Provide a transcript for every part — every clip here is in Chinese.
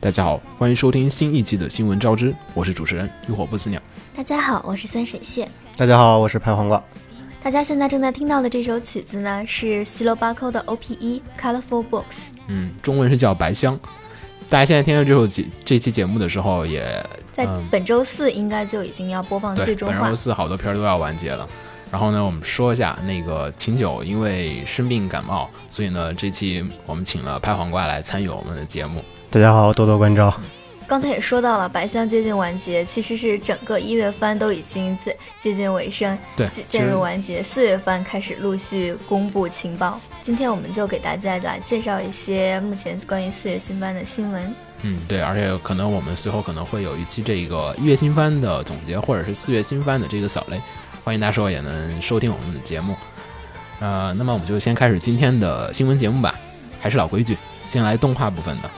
大家好，欢迎收听新一期的新闻招之，我是主持人浴火不死鸟。大家好，我是三水蟹。大家好，我是拍黄瓜。大家现在正在听到的这首曲子呢，是西罗巴扣的 O.P. 一 Colorful Books。嗯，中文是叫白香。大家现在听到这首节这期节目的时候也，在嗯本周四应该就已经要播放，最终话本周。四好多片儿都要完结了。然后呢，我们说一下那个秦九因为生病感冒，所以呢，这期我们请了拍黄瓜来参与我们的节目。大家好，多多关照。刚才也说到了，白香接近完结，其实是整个一月番都已经在接近尾声，对，渐渐入完结。四月番开始陆续公布情报。今天我们就给大家来介绍一些目前关于四月新番的新闻。嗯，对，而且可能我们随后可能会有一期这个一月新番的总结，或者是四月新番的这个扫雷，欢迎大家说也能收听我们的节目。呃，那么我们就先开始今天的新闻节目吧，还是老规矩，先来动画部分的。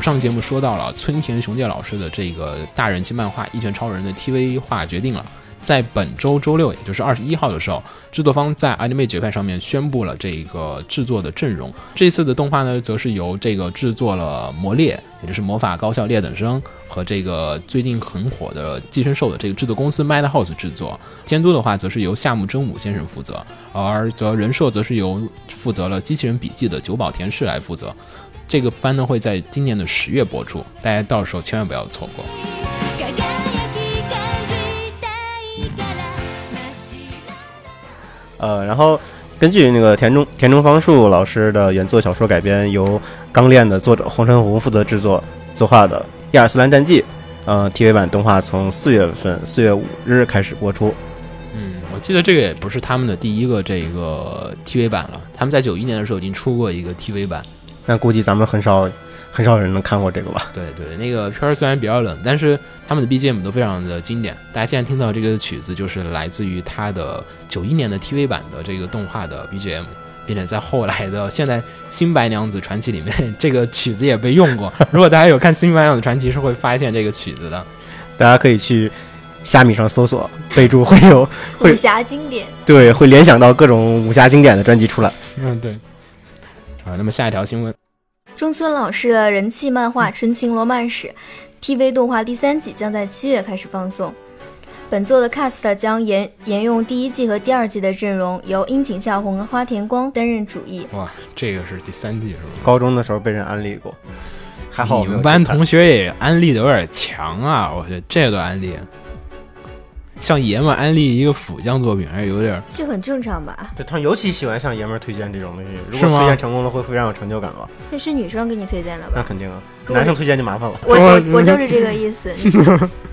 上节目说到了村田雄介老师的这个大人气漫画《一拳超人》的 TV 化决定了，在本周周六，也就是二十一号的时候，制作方在 Anime 绝派上面宣布了这个制作的阵容。这次的动画呢，则是由这个制作了《魔猎》，也就是魔法高校劣等生和这个最近很火的《寄生兽》的这个制作公司 Madhouse 制作。监督的话，则是由夏目真武先生负责，而则人设则是由负责了《机器人笔记》的久保田氏来负责。这个番呢会在今年的十月播出，大家到时候千万不要错过。輝き感じたいから真っ白呃，然后根据那个田中田中芳树老师的原作小说改编，由《钢炼》的作者黄晨红负责制作作画的《亚尔斯兰战记》，呃，TV 版动画从四月份四月五日开始播出。嗯，我记得这个也不是他们的第一个这个 TV 版了，他们在九一年的时候已经出过一个 TV 版。 那估计咱们很少很少人能看过这个吧？对对，那个片儿虽然比较冷，但是他们的 BGM 都非常的经典。大家现在听到这个曲子，就是来自于他的九一年的 TV 版的这个动画的 BGM，并且在后来的现在《新白娘子传奇》里面，这个曲子也被用过。如果大家有看《新白娘子传奇》，是会发现这个曲子的。大家可以去虾米上搜索，备注会有 会武侠经典，对会联想到各种武侠经典的专辑出来。嗯，对。啊，那么下一条新闻，中村老师的人气漫画《纯情罗曼史》TV 动画第三季将在七月开始放送。本作的 cast 将沿沿用第一季和第二季的阵容，由樱井孝宏和花田光担任主演。哇，这个是第三季是吗？高中的时候被人安利过，还好我你们班同学也安利的有点强啊！我觉得这个安利，像爷们儿安利一个腐将作品，还是有点儿这很正常吧？对他们尤其喜欢向爷们儿推荐这种东西，如是吗果推荐成功了，会非常有成就感吧？这是女生给你推荐的吧？那肯定啊，男生推荐就麻烦了。我我我就是这个 意思。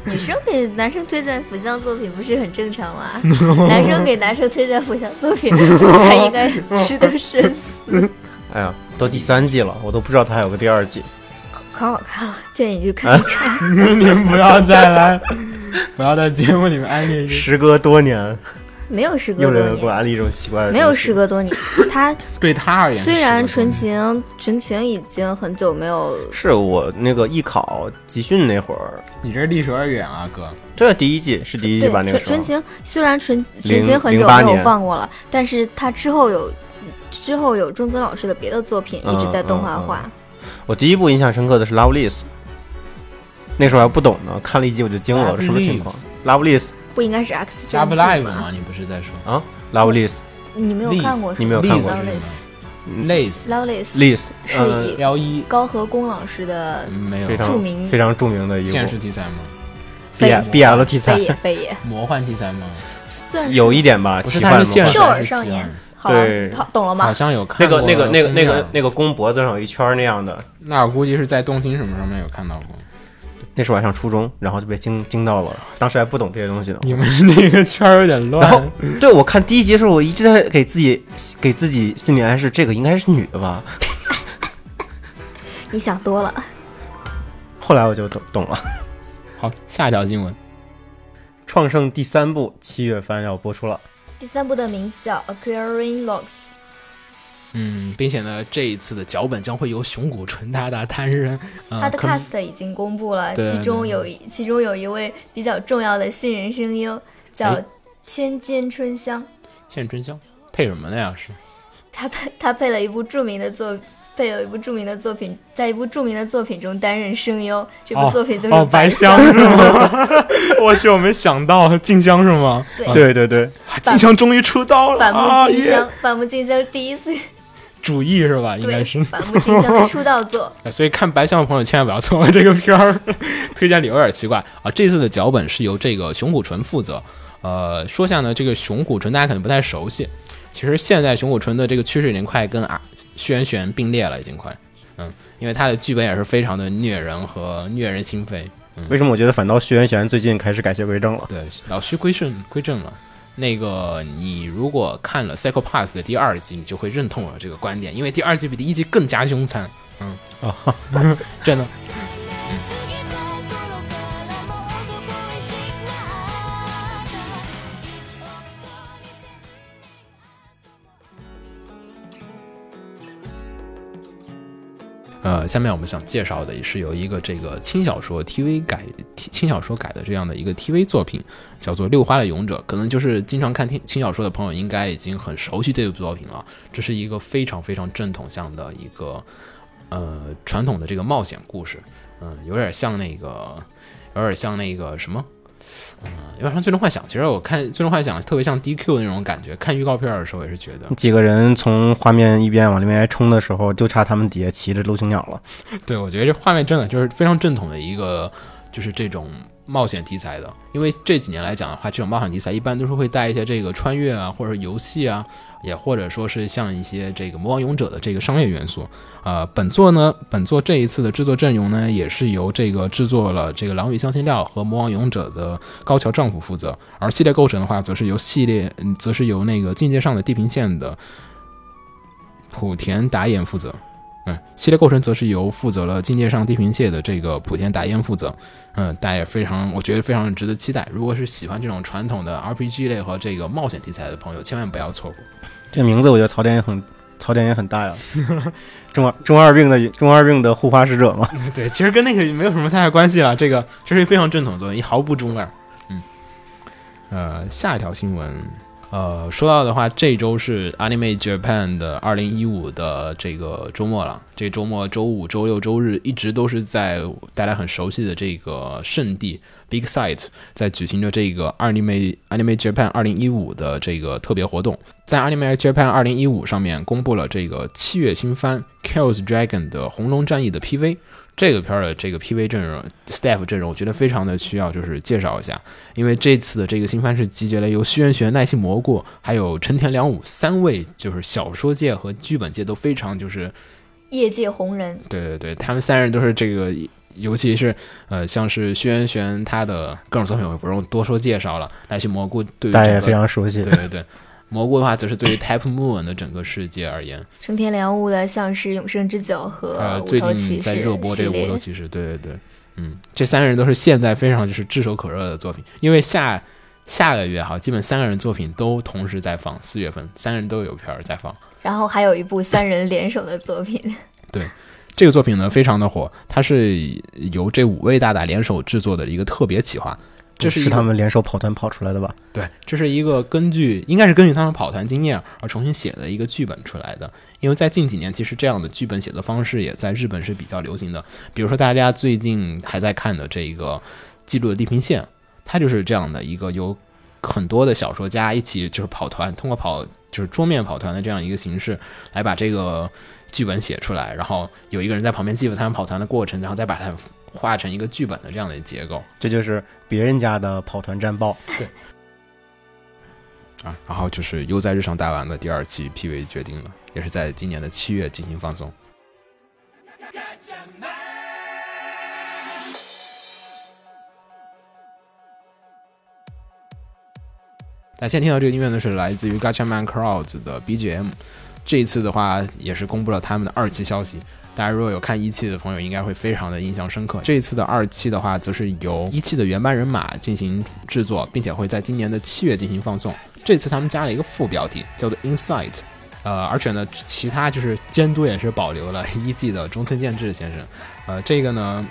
女生给男生推荐腐向作品不是很正常吗？男生给男生推荐腐向作品，他应该值得深思。哎呀，都第三季了，我都不知道他还有个第二季。可好看了，建议你去看一看。你们不要再来，不要在节目里面安利时隔多年，没有时隔又多年，又给我年，安利这种奇怪的，没有时隔多年。他 对他而言，虽然纯，情纯情已经很久没有，是我那个艺考集训那会儿，你这离有点远啊，哥。这第一季是第一季吧？那个纯纯情虽然纯纯零情很久没有放过了，但是他之后有之后有中村老师的别的作品一直在动画化。我第一部印象深刻的是《Lovelace》，那时候还不懂呢，看了一集我就惊了，这什么情况？Lovelace 不应该是 X 战记 live 吗吗？？你不是在说。啊，Lovelace 你没有看过是吗？你没有看过 Lovelace Lace Lovelace Liz 是呃以幺一。高和宫老师的嗯没有。著名非常著名的一现部实题材吗？B 非 B L 题材。非，也非也。魔幻题材吗？算是。有一点吧，不是，奇幻魔幻它是现实兽还是奇儿少年幻。好了对，好懂了吗？好？像有看那个过那个那个那个那个弓脖子上有一圈儿那样的，那我估计是在动心什么上面有看到过。那时候还上初中，然后就被惊惊到了，当时还不懂这些东西呢。你们那个圈儿有点乱。然后对我看第一集的时候，我一直在给自己给自己心理暗示，这个应该是女的吧。你想多了。后来我就懂懂了。好，下一条新闻。创圣第三部七月番要播出了，第三部的名字叫《Acquiring Logs》。嗯，并且呢，这一次的脚本将会由熊谷纯大大担任。呃、他的 cast 已经公布了，其中有一其中有一位比较重要的新人声优，叫哎千间春香，现春香配什么的呀？是他配他配了一部著名的作。配了一部著名的作品，在一部著名的作品中担任声优，这部哦作品就是哦，白香。是吗？我去，我没想到静香是吗？对对对对，静香终于出道了板木静香，板木静香第一次主义是吧？应该是。板木静香的出道作。所以看白象的朋友千万不要错过这个片儿，推荐理由有点奇怪啊。这次的脚本是由这个熊谷纯负责。呃，说下呢，这个熊谷纯大家可能不太熟悉，其实现在熊谷纯的这个趋势已经快跟啊轩辕玄并列了，已经快。嗯，因为他的剧本也是非常的虐人和虐人心扉。为什么我觉得反倒轩辕玄最近开始改邪归正了？对，老徐归顺归正了。那个，你如果看了《Psycho Pass》的第二季，你就会认同我这个观点，因为第二季比第一季更加凶残。嗯，啊，真的。呃，下面我们想介绍的是由一个这个轻小说 TV 改轻小说改的这样的一个 TV 作品，叫做《六花的勇者》。可能就是经常看轻轻小说的朋友，应该已经很熟悉这部作品了。这是一个非常非常正统向的一个呃传统的这个冒险故事，嗯、有点像那个，有点像那个什么。嗯，有点像《最终幻想》。其实我看《最终幻想》特别像 DQ 的那种感觉。看预告片的时候也是觉得，几个人从画面一边往里面冲的时候，就差他们底下骑着陆行鸟了。对，我觉得这画面真的就是非常正统的一个，就是这种冒险题材的。因为这几年来讲的话，这种冒险题材一般都是会带一些这个穿越啊，或者游戏啊，也或者说是像一些这个魔王勇者的这个商业元素。呃，本作呢，本作这一次的制作阵容呢，也是由这个制作了这个《狼与香辛料》和《魔王勇者》的高桥丈夫负责，而系列构成的话，则是由系列，嗯，则是由那个境界上的地平线的莆田达彦负责。嗯，系列构成则是由负责了境界上地平线的这个莆田达彦负责。嗯，大家也非常，我觉得非常值得期待。如果是喜欢这种传统的 RPG 类和这个冒险题材的朋友，千万不要错过。这名字我觉得槽点也很槽点也很大呀。中二中二病的中二病的护花使者嘛，对，其实跟那个没有什么太大关系了。这个这是非常正统的作品，毫不中二。嗯，呃，下一条新闻，呃，说到的话，这周是 Anime Japan 的二零一五的这个周末了。这周末周五、周六、周日一直都是在大家很熟悉的这个圣地 Big Sight 在举行着这个 Anime Anime Japan 二零一五的这个特别活动。在 Anime Japan 二零一五上面公布了这个七月新番 Kills Dragon 的红龙战役的 PV。这个片儿的这个 PV 阵容、staff 阵容，我觉得非常的需要就是介绍一下，因为这次的这个新番是集结了由虚渊玄、奈希蘑菇还有陈田良武三位就是小说界和剧本界都非常就是业界红人，对对对，他们三人都是这个，尤其是呃，像是薛元玄他的各种作品，我不用多说介绍了。来去蘑菇对于大家也非常熟悉对。对对，蘑菇的话则是对于 Type Moon 的整个世界而言，升天良悟的像是《永生之酒》和呃，《无最近在热播这个《无头骑士》，对对对，嗯，这三个人都是现在非常就是炙手可热的作品，因为下下个月哈，基本三个人作品都同时在放，四月份三个人都有片儿在放。然后还有一部 三人联手的作品，对这个作品呢非常的火，它是由这五位大大联手制作的一个特别企划。这是他们联手跑团跑出来的吧？对，这是一个根据应该是根据他们跑团经验而重新写的一个剧本出来的。因为在近几年，其实这样的剧本写作方式也在日本是比较流行的。比如说大家最近还在看的这个《记录的地平线》，它就是这样的一个由很多的小说家一起就是跑团，通过跑就是桌面跑团的这样一个形式来把这个剧本写出来，然后有一个人在旁边记录他们跑团的过程，然后再把它画成一个剧本的这样的结构。这就是别人家的跑团战报。对啊，然后就是悠哉日常大丸的第二期 PV 决定了，也是在今年的七月进行放送。大家现在听到这个音乐呢，是来自于 Gatchaman Crowds 的 BGM。这一次的话也是公布了他们的二期消息。大家如果有看一期的朋友，应该会非常的印象深刻。这一次的二期的话，则是由一期的原班人马进行制作，并且会在今年的七月进行放送。这次他们加了一个副标题，叫做 Insight。呃，而且呢，其他就是监督也是保留了一季的中村健治先生。呃，这个呢，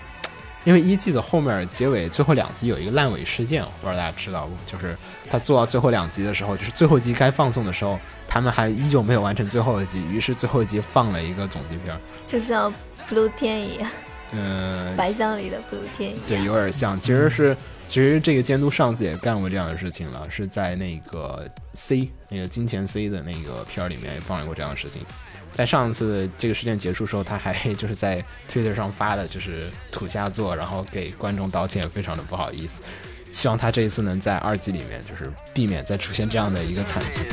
因为一季的后面结尾最后两集有一个烂尾事件，我不知道大家知道不？就是他做到最后两集的时候，就是最后一集该放送的时候，他们还依旧没有完成最后一集，于是最后一集放了一个总集片儿。就像 Blue 天一样，嗯、白箱里的 Blue 天一样对，有点像。其实是，其实这个监督上次也干过这样的事情了，是在那个 C 那个金钱 C 的那个片儿里面也放过这样的事情。在上次这个事件结束时候，他还 就是在 Twitter 上发了就是土下座，然后给观众道歉，非常的不好意思。希望他这一次能在二季里面就是避免再出现这样的一个惨剧。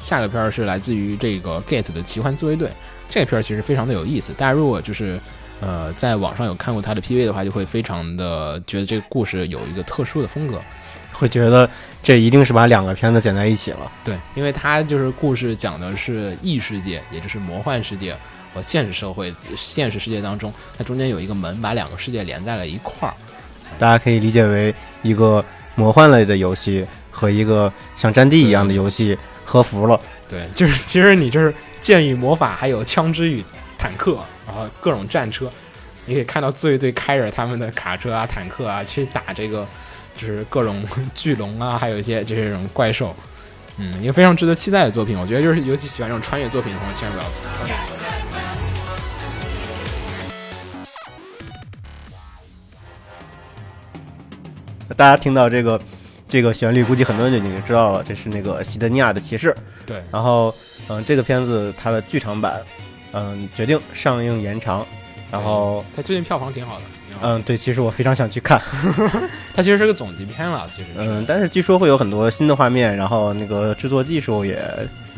下个片儿是来自于这个 Gate 的奇幻自卫队，这个片儿其实非常的有意思。大家如果就是呃在网上有看过他的 PV 的话，就会非常的觉得这个故事有一个特殊的风格。会觉得这一定是把两个片子剪在一起了。对，因为它就是故事讲的是异世界，也就是魔幻世界和现实社会、现实世界当中，它中间有一个门把两个世界连在了一块儿。大家可以理解为一个魔幻类的游戏和一个像战地一样的游戏合服了。对，就是其实你就是剑与魔法，还有枪支与坦克，然后各种战车，你可以看到自卫队开着他们的卡车啊、坦克啊去打这个，就是各种 巨龙啊，还有一些这种怪兽。嗯，一个非常值得期待的作品，我觉得就是尤其喜欢这种穿越作品的朋友，千万不要错。大家听到这个这个旋律，估计很多人就已经知道了，这是那个西德尼亚的骑士。对，然后，嗯，这个片子它的剧场版，嗯，决定上映延长。然后，它最近票房挺好的。嗯，对，其实我非常想去看，它其实是个总集片了，其实。嗯，但是据说会有很多新的画面，然后那个制作技术也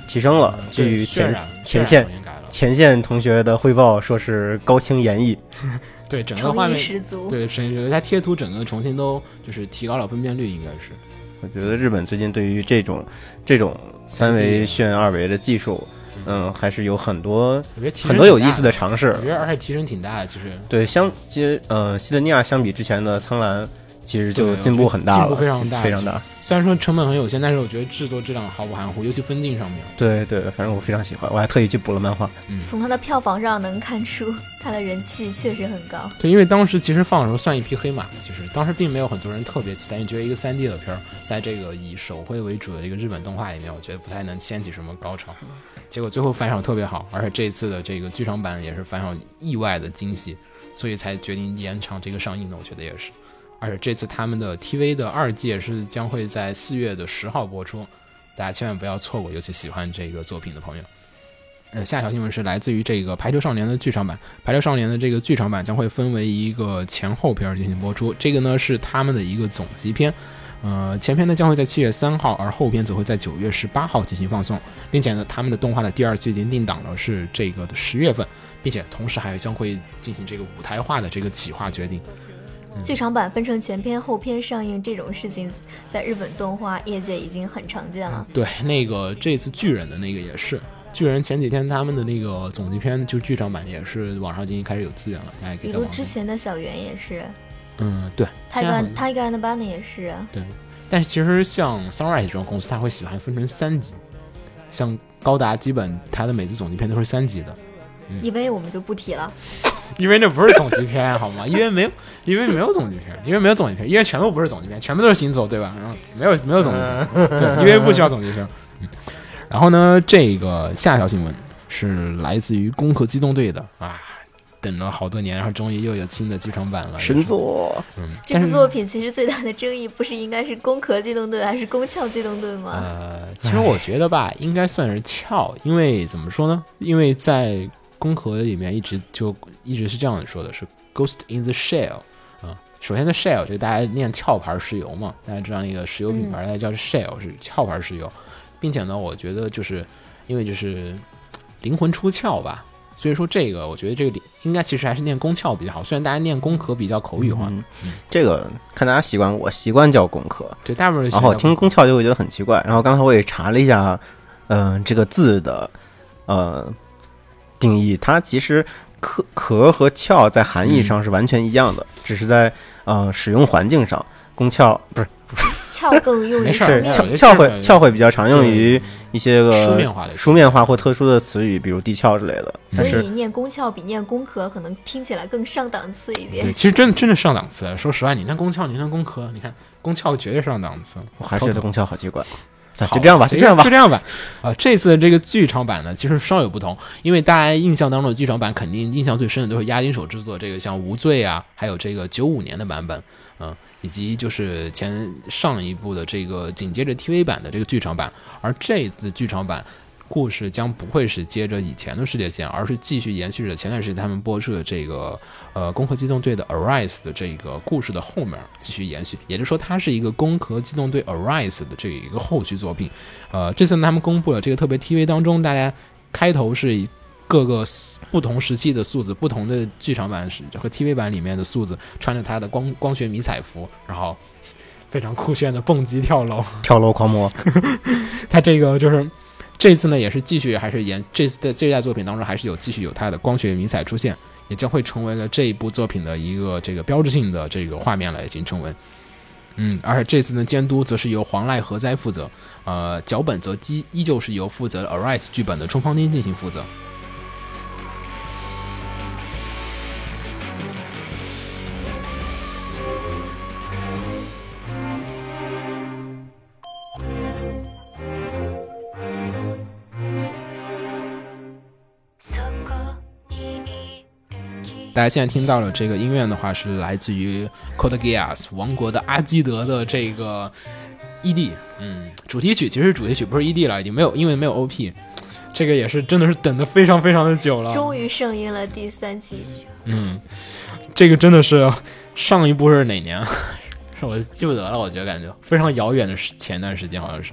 提升了。对据前前线前线同学的汇报说是高清演绎，对整个画诚意面，十足。对，是它贴图整个重新都就是提高了分辨率，应该是。我觉得日本最近对于这种这种三维炫二维的技术，嗯，还是有很多很多有意思的尝试我。觉得而且提升挺大的，其实对，相接呃西德尼亚相比之前的苍兰，其实就进步很大了，进步非常大非常大。虽然说成本很有限，但是我觉得制作质量毫不含糊，尤其分镜上面。对对，反正我非常喜欢，我还特意去补了漫画。嗯从它的票房上能看出，它的人气确实很高。对，因为当时其实放的时候算一匹黑马，其实当时并没有很多人特别期待，因为觉得一个三 D 的片儿，在这个以手绘为主的一个日本动画里面，我觉得不太能掀起什么高潮。结果最后反响特别好，而且这次的这个剧场版也是反响意外的惊喜，所以才决定延长这个上映的。我觉得也是，而且这次他们的 TV 的二季也是将会在四月的十号播出，大家千万不要错过，尤其喜欢这个作品的朋友。呃，下一条新闻是来自于这个《排球少年》的剧场版，《排球少年》的这个剧场版将会分为一个前后篇儿进行播出，这个呢是他们的一个总集篇。呃，前篇呢将会在七月三号，而后篇则会在九月十八号进行放送，并且呢，他们的动画的第二季已经定档了是这个的十月份，并且同时还将会进行这个舞台化的这个企划决定。剧场版分成前篇后篇上映这种事情，在日本动画业界已经很常见了。对，那个这次巨人的那个也是，巨人前几天他们的那个总集篇就剧场版也是网上已经开始有资源了，大家可比如之以在网上。前的小圆也是嗯，对，现在很，Tiger Tiger and Bunny 也是啊。对，但是其实像 Sunrise 这种公司，他会喜欢分成三级，像高达基本它的每次总集片都是三级的，EV 我们就不提了，因为那不是总集篇好吗？因为没有，因为没有总集篇，因为没有总集篇，因为全部不是总集篇，全部都是行走，对吧？然后没有没有总集篇，对，因为不需要总集篇。嗯，然后呢，这个下一条新闻是来自于《攻壳机动队》的啊。等了好多年，然后终于又有新的剧场版了。神作，嗯，这部作品其实最大的争议不是应该是攻壳机动队还是攻壳机动队吗？呃，其实我觉得吧，应该算是壳，因为怎么说呢？因为在攻壳里面一直就一直是这样说的，是 Ghost in the Shell 啊。首先的 Shell 这个大家念壳牌石油嘛，大家知道那个石油品牌，它叫 Shell 是壳牌石油，并且呢，我觉得就是因为就是灵魂出窍吧。所以说这个我觉得这个里应该其实还是念宫壳比较好，虽然大家念宫壳比较口语化，嗯，这个看大家习惯，我习惯叫工科，对大部分人喜欢然后听宫壳就会觉得很奇怪。然后刚才我也查了一下，嗯、这个字的呃定义，它其实壳壳和壳在含义上是完全一样的，只是在呃使用环境上，宫壳不是壳更用于没事壳壳会这个壳会比较常用于一些个书面化的书面化或特殊的词语，比如地壳之类的。所以念宫壳比念工壳可能听起来更上档次一点对，。其实真的真的上档次。说实话，你念宫壳，你念工壳，你看宫壳绝对上档次。我还是觉得宫壳好奇怪。就这样吧，就这样吧就。这样吧。啊、这次的这个剧场版呢，其实稍有不同，因为大家印象当中的剧场版肯定印象最深的都是押金手制作这个像《无罪》啊，还有这个九五年的版本，嗯、以及就是前上一部的这个紧接着 TV 版的这个剧场版，而这次剧场版。故事将不会是接着以前的世界线，而是继续延续着前段时间他们播出的这个呃《攻壳机动队》的 Arise 的这个故事的后面继续延续，也就是说，它是一个《攻壳机动队 Arise》的这一个后续作品。呃，这次呢他们公布了这个特别 TV 当中，大家开头是各个不同时期的素子，不同的剧场版是和 TV 版里面的素子，穿着他的光光学迷彩服，然后非常酷炫的蹦极跳楼。跳楼狂魔，他这个就是这次呢，也是继续还是延这次的这代作品当中，还是有继续有他的光学迷彩出现，也将会成为了这一部作品的一个这个标志性的这个画面了，已经成为。嗯，而且这次呢，监督则是由黄濑和哉负责，呃，脚本则依依旧是由负责 Arise 剧本的冲方町进行负责。大家现在听到了这个音乐的话，是来自于 Code Geass 王国的阿基德的这个 ED，嗯，主题曲其实是主题曲，不是 ED 了，已经没有，因为没有 OP，这个也是真的是等的非常非常的久了。终于上映了第三季，嗯，这个真的是上一部是哪年？是我记不得了，我觉得感觉非常遥远的前段时间好像是。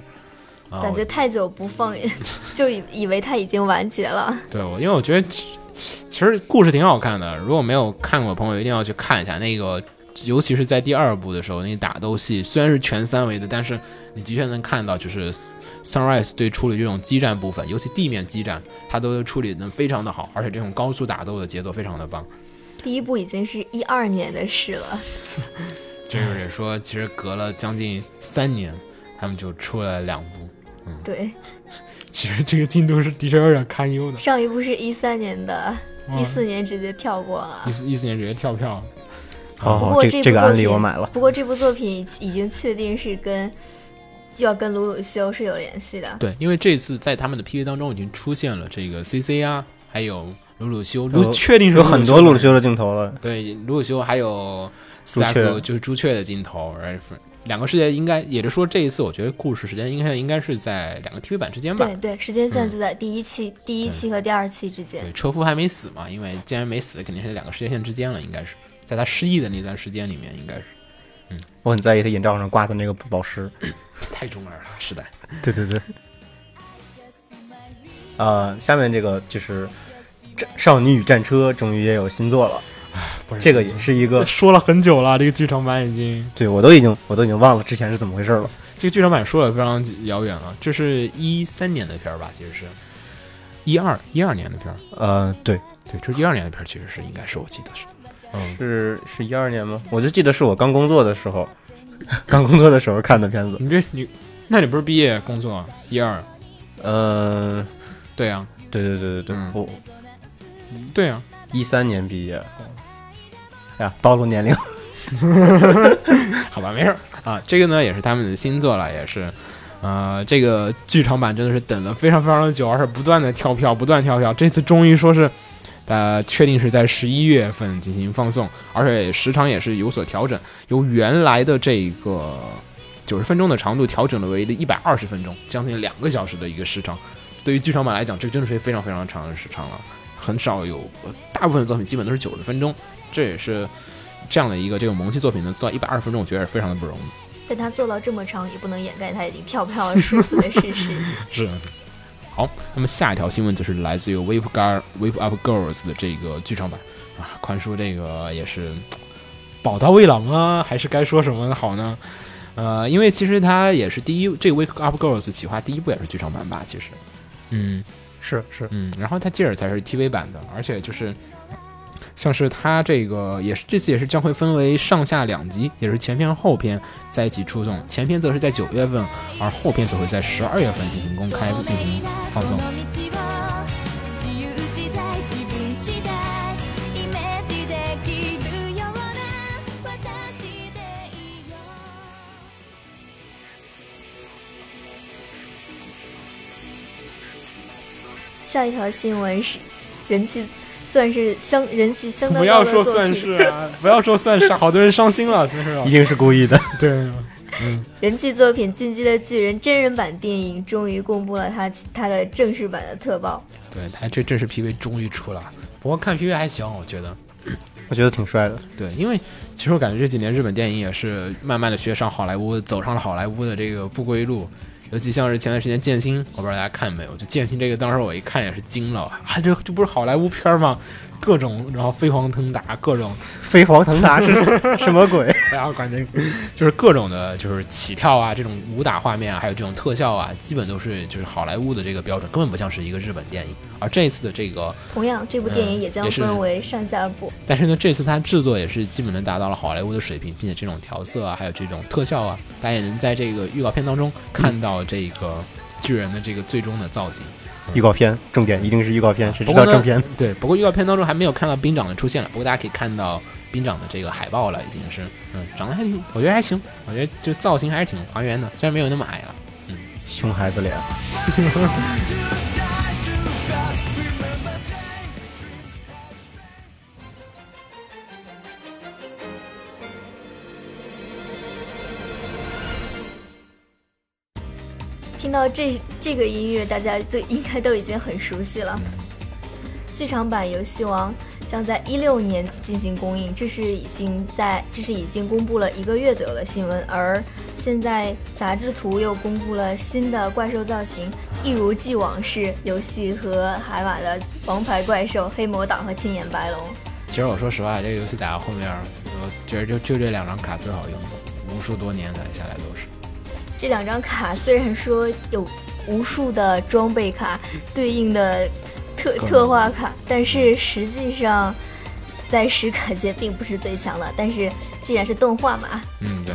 啊，感觉太久不放，就以以为它已经完结了。对我，因为我觉得其实故事挺好看的，如果没有看过的朋友一定要去看一下那个，尤其是在第二部的时候，那打斗戏虽然是全三维的，但是你的确能看到就是 Sunrise 对处理这种激战部分，尤其地面激战，它都处理的非常的好，而且这种高速打斗的节奏非常的棒。第一部已经是一二年的事了，这就是说，其实隔了将近三年，他们就出了两部。嗯对，其实这个进度是的确有点堪忧的。上一部是一三年的，嗯一四年直接跳过了一。四一四年直接跳票了。好好，不过这部这这个案例我买了。不过这部作品已经确定是跟就要跟鲁鲁修是有联系的。对，因为这次在他们的 PV 当中已经出现了这个 CC 啊，还有鲁鲁修，鲁有确定是有很多鲁鲁修修的镜头了，对鲁鲁修，还有朱雀就是朱雀的镜头，然后两个世界应该，也就是说这一次我觉得故事时间应该应该是在两个 TV 版之间吧。对对，时间线就在第一期、第一期和第二期之间对，。车夫还没死嘛，因为既然没死，肯定是两个时间线之间了，应该是在他失忆的那段时间里面，应该是嗯我很在意他眼罩上挂的那个宝石。太中二了，时代。对对对。呃，下面这个就是战《少女与战车》终于也有新作了，这个也是一个，说了很久了，这个剧场版已经。对我都已经我都已经忘了之前是怎么回事了。这个剧场版说的非常遥远了，这是一三年的片儿吧？其实是一二一二年的片儿，呃，对，对，这是一二年的片儿，其实是应该是我记得是，嗯，是是一二年吗？我就记得是我刚工作的时候，刚工作的时候看的片子。你这你，那你不是毕业工作一二？嗯、对呀、对对对对对，嗯我对呀、一三年毕业。暴露年龄。好吧，没事啊。这个呢也是他们的新作了，也是，呃，这个剧场版真的是等了非常非常的久，而且不断的跳票，不断跳票。这次终于说是，呃，确定是在十一月份进行放送，而且时长也是有所调整，由原来的这个九十分钟的长度调整了为一百二十分钟，将近两个小时的一个时长。对于剧场版来讲，这真的是非常非常长的时长了，很少有，大部分的作品基本都是九十分钟，这也是。这样的一个这个萌系作品能做到一百二十分钟，我觉得是非常的不容易。但他做到这么长，也不能掩盖他已经跳票了数次的事实。是，好好，那么下一条新闻就是来自于 Wave Gar Wave Up Girls 的这个剧场版啊，宽叔这个也是宝刀未老啊，还是该说什么好呢？呃，因为其实它也是第一，这个 Wake Up Girls 企划第一部也是剧场版吧，其实，嗯是是，嗯，然后它接着才是 TV 版的，而且就是像是它这个也是这次也是将会分为上下两集，也是前篇后篇在一起出送，前篇则是在九月份，而后篇则会在十二月份进行公开进行放送。自由自在自分次第イメージできるような私でいいよ下一条新闻是人气 算是相人气相当不要高的作说算，是啊，不要说算是，好多人伤心了，真是啊一。定是故意的。对，嗯人气作品《进击的巨人》真人版电影终于公布了它它的正式版的特报。对他这正式 PV 终于出了，不过看 PV 还行，我觉得。我觉得挺帅的。对，因为其实我感觉这几年日本电影也是慢慢的学上好莱坞，走上了好莱坞的这个不归路。尤其像是前段时间《剑心》，我不知道大家看没有？就《剑心》这个，当时我一看也是惊了，啊，这这不是好莱坞片吗？各种然后飞黄腾达，各种飞黄腾达是 什么鬼？然后感觉就是各种的，就是起跳啊，这种武打画面啊，还有这种特效啊，基本都是就是好莱坞的这个标准，根本不像是一个日本电影。而这一次的这个同样，这部电影也将分为上下部。但是呢，这次它制作也是基本能达到了好莱坞的水平，并且这种调色啊，还有这种特效啊，大家也能在这个预告片当中看到这个巨人的这个最终的造型。预告片重点一定是预告片，谁知道正片？对，不过预告片当中还没有看到兵长的出现了，不过大家可以看到兵长的这个海报了，已经是，嗯，长得还挺，我觉得还行，我觉得就造型还是挺还原的，虽然没有那么矮了。嗯熊孩子脸，听到这这个音乐，大家都应该都已经很熟悉了。剧场版《游戏王》将在一六年进行公映，这是已经在这是已经公布了一个月左右的新闻。而现在杂志图又公布了新的怪兽造型，一如既往是游戏和海马的王牌怪兽黑魔党和青眼白龙。其实我说实话，这个游戏打到后面，我觉得就就这两张卡最好用，无数多年攒下来都是。这两张卡虽然说有无数的装备卡对应的特特化卡，但是实际上在实卡界并不是最强的。但是既然是动画嘛，嗯，对，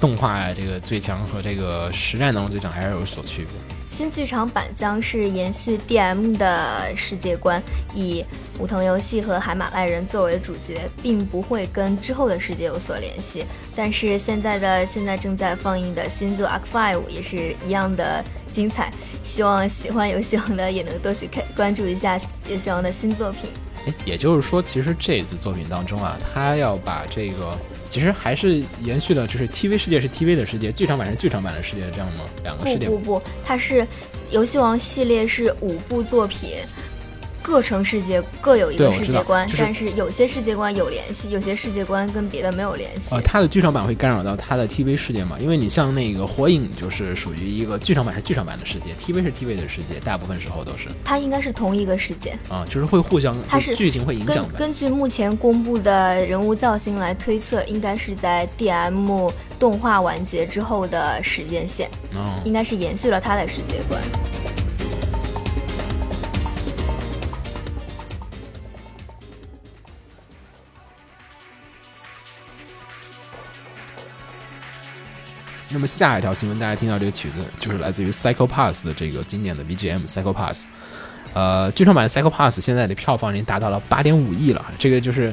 动画这个最强和这个实战当中最强还是有所区别。新剧场版将是延续 DM 的世界观，以武藤游戏和海马赖人作为主角，并不会跟之后的世界有所联系。但是现在的现在正在放映的新作 Arc Five 也是一样的精彩，希望喜欢游戏王的也能多去看关注一下游戏王的新作品。哎，也就是说，其实这次作品当中啊，他要把这个，其实还是延续了，就是 TV 世界是 TV 的世界，剧场版是剧场版的世界这样吗？两个世界不不不，它是游戏王系列是五部作品，各城世界各有一个世界观，就是但是有些世界观有联系，有些世界观跟别的没有联系。呃，它的剧场版会干扰到它的 TV 世界嘛？因为你像那个火影，就是属于一个剧场版是剧场版的世界，TV 是 TV 的世界，大部分时候都是它应该是同一个世界。啊、就是会互相，它是剧情会影响的。根根据目前公布的人物造型来推测，应该是在 DM 动画完结之后的时间线，哦，应该是延续了它的世界观。那么下一条新闻，大家听到这个曲子就是来自于 Psycho Pass 的这个经典的 BGM Psycho Pass。呃，剧场版的 Psycho Pass 现在的票房已经达到了八点五亿了。这个就是，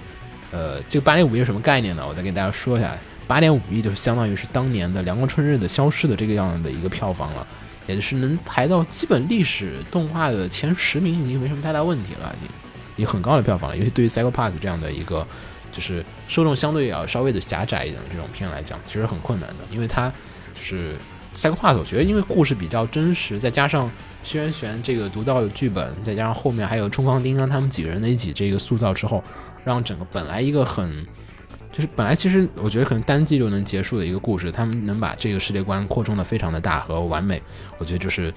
呃，这个八点五亿是什么概念呢？我再给大家说一下，八点五亿就是相当于是当年的《凉宫春日的消失》的这个样的一个票房了，也就是能排到基本历史动画的前十名，已经没什么太大问题了，已经已经很高的票房了。尤其对于 Psycho Pass 这样的一个就是受众相对要稍微的狭窄一点的这种片来讲，其实很困难的，因为它就是《三个话》，我觉得因为故事比较真实，再加上轩辕玄这个独到的剧本，再加上后面还有冲方丁啊他们几个人的一起这个塑造之后，让整个本来一个很就是本来其实我觉得可能单季就能结束的一个故事，他们能把这个世界观扩充的非常的大和完美，我觉得就是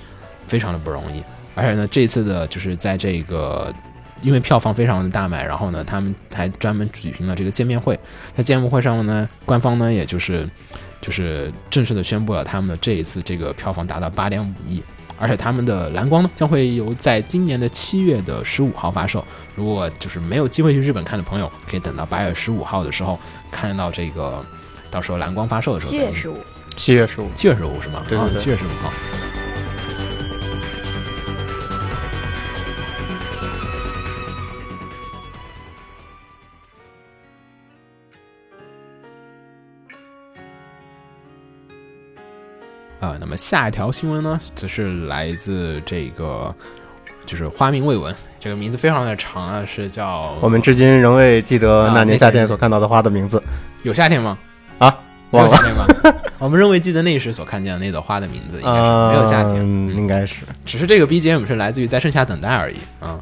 非常的不容易。而且呢，这次的就是在这个。因为票房非常的大卖，然后呢，他们还专门举行了这个见面会。在见面会上呢，官方呢，也就是就是正式的宣布了他们的这一次这个票房达到八点五亿，而且他们的蓝光呢将会由在今年的七月的十五号发售。如果就是没有机会去日本看的朋友，可以等到八月十五号的时候看到这个，到时候蓝光发售的时候。七月十五，七月十五，七月十五是吗？对对对七月十五号。啊，那么下一条新闻呢，则是来自这个，就是花名未闻，这个名字非常的长啊，是叫我们至今仍未记得啊那年夏天所看到的花的名字有夏天吗？啊，忘了没有夏天吗？我们仍未记得那时所看见的那朵花的名字，应该是没有夏天。嗯，应该是只是这个 BGM 是来自于在盛夏等待而已啊。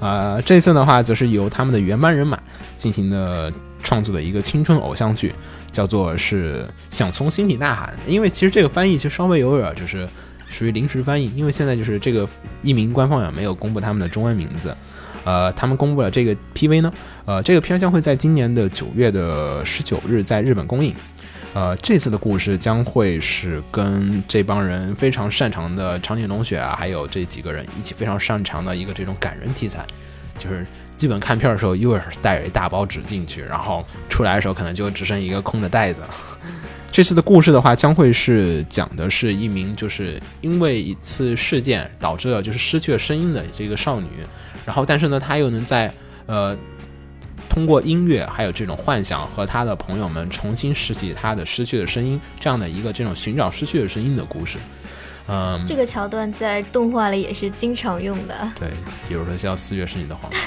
啊，这次的话则是由他们的原班人马进行的创作的一个青春偶像剧，叫做是想从心底呐喊。因为其实这个翻译就稍微有点就是属于临时翻译，因为现在就是这个译名官方也没有公布他们的中文名字。呃，他们公布了这个 PV 呢，呃，这个片将会在今年的九月的十九日在日本公映。呃，这次的故事将会是跟这帮人非常擅长的长井龙雪啊，还有这几个人一起非常擅长的一个这种感人题材，就是基本看片的时候，又是带着一大包纸进去，然后出来的时候可能就只剩一个空的袋子。这次的故事的话，将会是讲的是一名就是因为一次事件导致了就是失去了声音的这个少女，然后但是呢，她又能在呃通过音乐还有这种幻想和她的朋友们重新拾起她的失去的声音，这样的一个这种寻找失去的声音的故事。嗯，这个桥段在动画里也是经常用的，对，比如说像《四月是你的谎言》，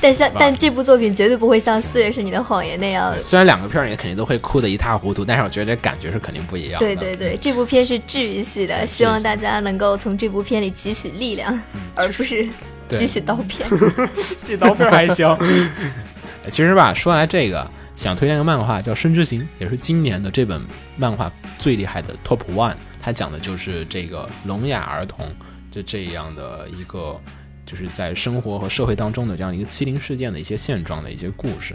但像但这部作品绝对不会像《四月是你的谎言》那样，虽然两个片儿也肯定都会哭得一塌糊涂，但是我觉得这感觉是肯定不一样的。对对对，这部片是治愈系的，希望大家能够从这部片里汲取力量，而不是汲取刀片。寄刀片还行。其实吧，说来这个，想推荐个漫画叫《生之行》，也是今年的这本漫画最厉害的 Top One。它讲的就是这个聋哑儿童就这样的一个，就是在生活和社会当中的这样一个欺凌事件的一些现状的一些故事，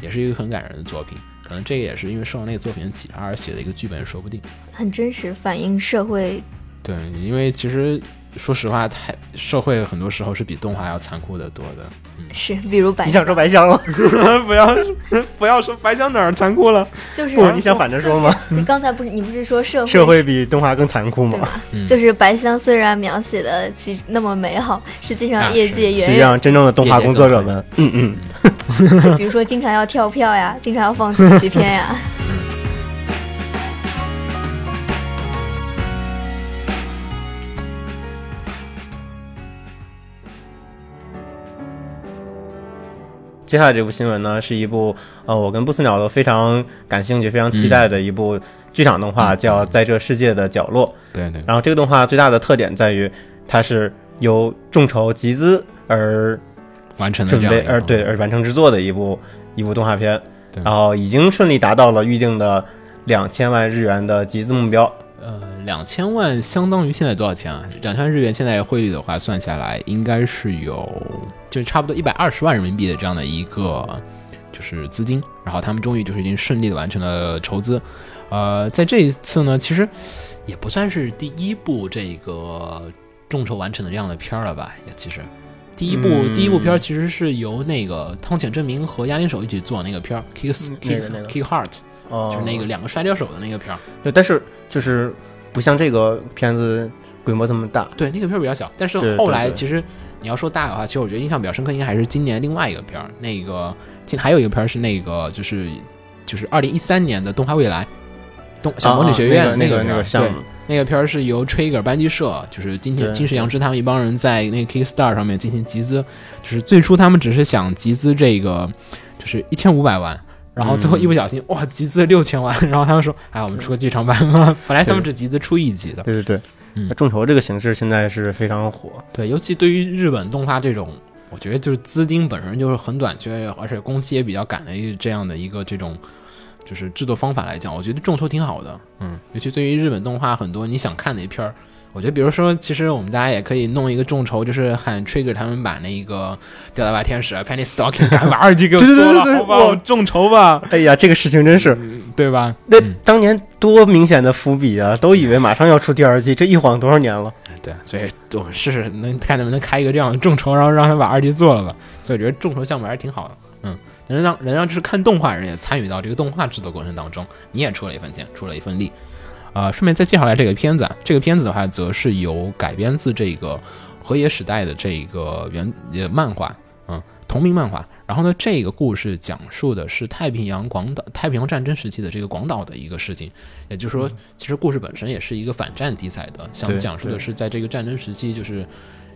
也是一个很感人的作品。可能这个也是因为受到那个作品的启发而写的一个剧本，说不定。很真实，反映社会。对，因为其实说实话，太社会很多时候是比动画要残酷的多的。是，比如白你想说白香了？不要 不要说白香哪儿残酷了。就是不，你想反着说吗？就是你刚才不是你不是说社会社会比动画更残酷吗？嗯就是白香虽然描写的其那么美好，实际啊上业界实际上，真正的动画工作者们，嗯嗯，比如说经常要跳票呀，经常要放紧急片呀。接下来这部新闻呢，是一部呃，我跟不死鸟都非常感兴趣、非常期待的一部剧场动画，叫《在这世界的角落》。对对，然后这个动画最大的特点在于，它是由众筹集资而完成的准备而对而完成制作的一部一部动画片，对然后已经顺利达到了预定的两千万日元的集资目标。呃两千万相当于现在多少钱啊？两千万日元现在汇率的话算下来应该是有就差不多一百二十万人民币的这样的一个就是资金，然后他们终于就是已经顺利的完成了筹资。呃，在这一次呢，其实也不算是第一部这个众筹完成的这样的片儿了吧？也其实。第一部、嗯第一部片儿其实是由那个汤浅证明和押井守一起做那个片儿，Kick Kick 那个 Kick Heart，哦就是那个两个摔跤手的那个片儿。对，但是就是不像这个片子规模这么大。对，那个片儿比较小，但是后来其实你要说大的话，其实我觉得印象比较深刻，应该还是今年另外一个片儿，那个今还有一个片儿是那个就是就是二零一三年的《动画未来》动小魔女学院啊啊那个那个项目，那个片儿是由 Trigger 班级社，就是金田对金石阳之他们一帮人在那个 Kickstarter 上面进行集资，就是最初他们只是想集资这个就是一千五百万。然后最后一不小心，哇，集资六千万，然后他们说，哎，我们出个剧场版吧。本来他们只集资出一集的，对对对，嗯那众筹这个形式现在是非常火。对，尤其对于日本动画这种，我觉得就是资金本身就是很短缺，而且工期也比较赶的一这样的一个这种就是制作方法来讲，我觉得众筹挺好的。嗯，尤其对于日本动画很多你想看的一片儿，我觉得，比如说，其实我们大家也可以弄一个众筹，就是喊 Trigger 他们把那个吊带袜天使 Penny Stocking 把二 G 给我做了，对对好吧？众筹吧，哎呀，这个事情真是，对吧？那嗯当年多明显的伏笔啊，都以为马上要出第二季，这一晃多少年了？对，所以我们试试能看能不能开一个这样的众筹，然后让他把二 G 做了吧。所以我觉得众筹项目还是挺好的，嗯，能让能让就是看动画人也参与到这个动画制作过程当中，你也出了一份钱，出了一份力。呃，顺便再介绍一下这个片子啊，这个片子的话，则是由改编自这个河野时代的这个原呃漫画，嗯，同名漫画。然后呢，这个故事讲述的是太平洋广岛太平洋战争时期的这个广岛的一个事情，也就是说，其实故事本身也是一个反战题材的，想讲述的是在这个战争时期，就是